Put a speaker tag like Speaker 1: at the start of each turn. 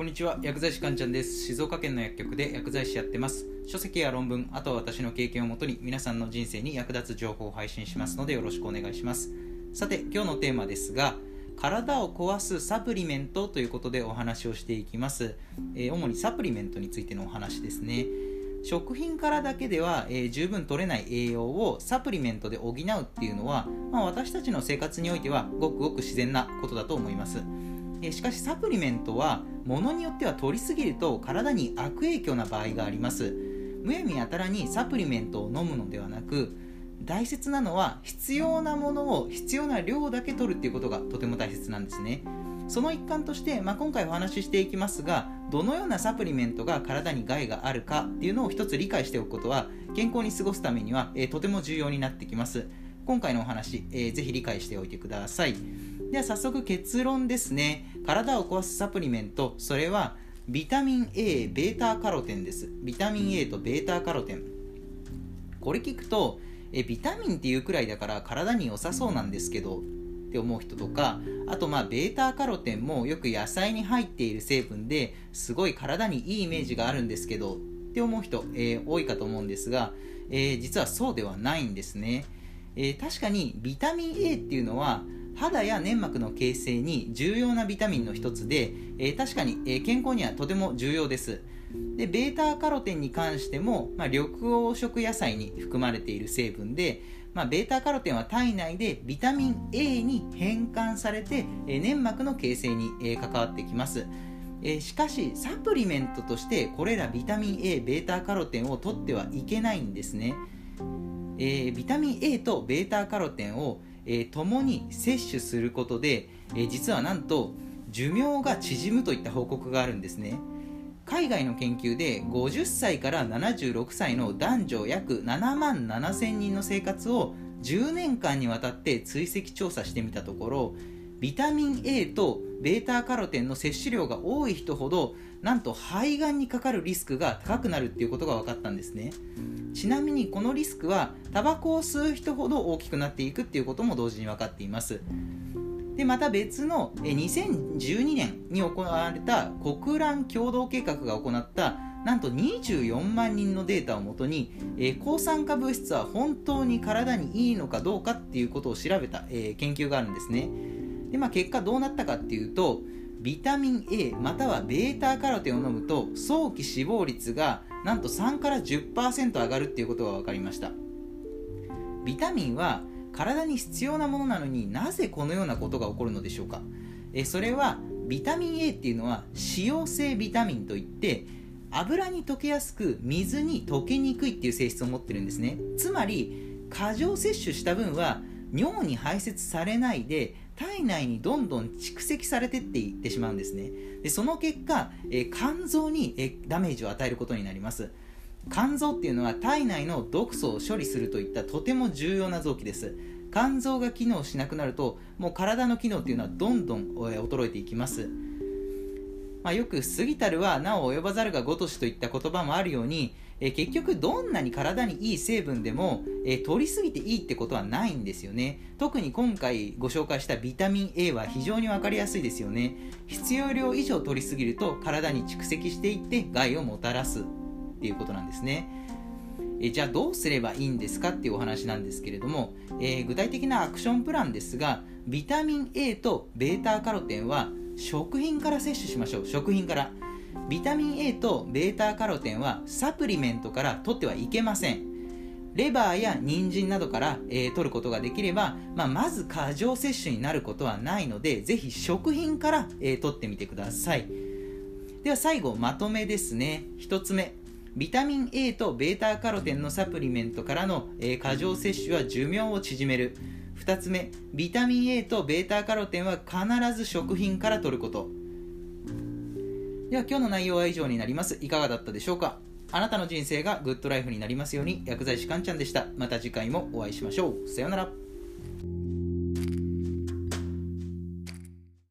Speaker 1: こんにちは薬剤師かんちゃんです。静岡県の薬局で薬剤師やってます。書籍や論文あとは私の経験をもとに皆さんの人生に役立つ情報を配信しますのでよろしくお願いします。さて今日のテーマですが体を壊すサプリメントということでお話をしていきます、えー、主にサプリメントについてのお話ですね。食品からだけでは、えー、十分取れない栄養をサプリメントで補うっていうのは、まあ、私たちの生活においてはごくごく自然なことだと思います、え、しかしサプリメントはものによっては取りすぎると体に悪影響な場合があります。むやみやたらにサプリメントを飲むのではなく大切なのは必要なものを必要な量だけ取るっていうことがとても大切なんですね。その一環として、まあ、今回お話ししていきますがどのようなサプリメントが体に害があるかっていうのを一つ理解しておくことは健康に過ごすためには、えー、とても重要になってきます。今回のお話、えー、ぜひ理解しておいてください。では早速結論ですね。体を壊すサプリメントそれはビタミン A ベータカロテンです。ビタミン A とベータカロテン。これ聞くとえビタミンっていうくらいだから体に良さそうなんですけどって思う人とかあとまあベータカロテンもよく野菜に入っている成分ですごい体にいいイメージがあるんですけどって思う人、えー、多いかと思うんですが、えー、実はそうではないんですね、えー、確かにビタミン A っていうのは肌や粘膜の形成に重要なビタミンの一つで、え確かに、え健康にはとても重要です。でベータカロテンに関しても、まあ、緑黄色野菜に含まれている成分でまあ、ベータカロテンは体内でビタミン A に変換されて、えー、粘膜の形成に、えー、関わってきます、えー、しかしサプリメントとしてこれらビタミン A ベータカロテンを取ってはいけないんですね、えビタミン A とベータカロテンを、え共に摂取することで、え実はなんと寿命が縮むといった報告があるんですね。海外の研究で50歳から76歳の男女約7万7000人の生活を10年間にわたって追跡調査してみたところビタミン A と β カロテンの摂取量が多い人ほどなんと肺がんにかかるリスクが高くなるっていうことが分かったんですね。ちなみにこのリスクはタバコを吸う人ほど大きくなっていくっていうことも同時に分かっています。でまた別の2012年に行われた国蘭共同計画が行ったなんと24万人のデータをもとに、えー、抗酸化物質は本当に体にいいのかどうかっていうことを調べた、えー、研究があるんですね。で、まあ、結果どうなったかっていうとビタミン A または β カロテンを飲むと早期死亡率がなんと3から10%上がるっていうことが分かりました。ビタミンは体に必要なものなのになぜこのようなことが起こるのでしょうか。えそれはビタミン A っていうのは脂溶性ビタミンといって油に溶けやすく水に溶けにくいっていう性質を持ってるんですね。つまり過剰摂取した分は尿に排泄されないで体内にどんどん蓄積されてっていってしまうんですね。でその結果、え肝臓に、えダメージを与えることになります。肝臓っていうのは体内の毒素を処理するといったとても重要な臓器です。肝臓が機能しなくなるともう体の機能っていうのはどんどん衰えていきます。まあ、よく過ぎたるはなお及ばざるが如しといった言葉もあるように、え結局どんなに体にいい成分でも、え取りすぎていいってことはないんですよね特に今回ご紹介したビタミン A は非常に分かりやすいですよね必要量以上取りすぎると体に蓄積していって害をもたらすっていうことなんですね。えじゃあどうすればいいんですかっていうお話なんですけれども、えー、具体的なアクションプランですがビタミン A と β カロテンは食品から摂取しましょう。食品から。ビタミン A と β カロテンはサプリメントから取ってはいけません。レバーや人参などから、えー、取ることができれば、まあ、まず過剰摂取になることはないのでぜひ食品から、えー、取ってみてください。では最後まとめですね。1つ目。ビタミン A と β カロテンのサプリメントからの、えー、過剰摂取は寿命を縮める。2つ目ビタミン A と β カロテンは必ず食品から摂ること。では今日の内容は以上になります。いかがだったでしょうか？あなたの人生がグッドライフになりますように。薬剤師かんちゃんでした。また次回もお会いしましょう。さようなら。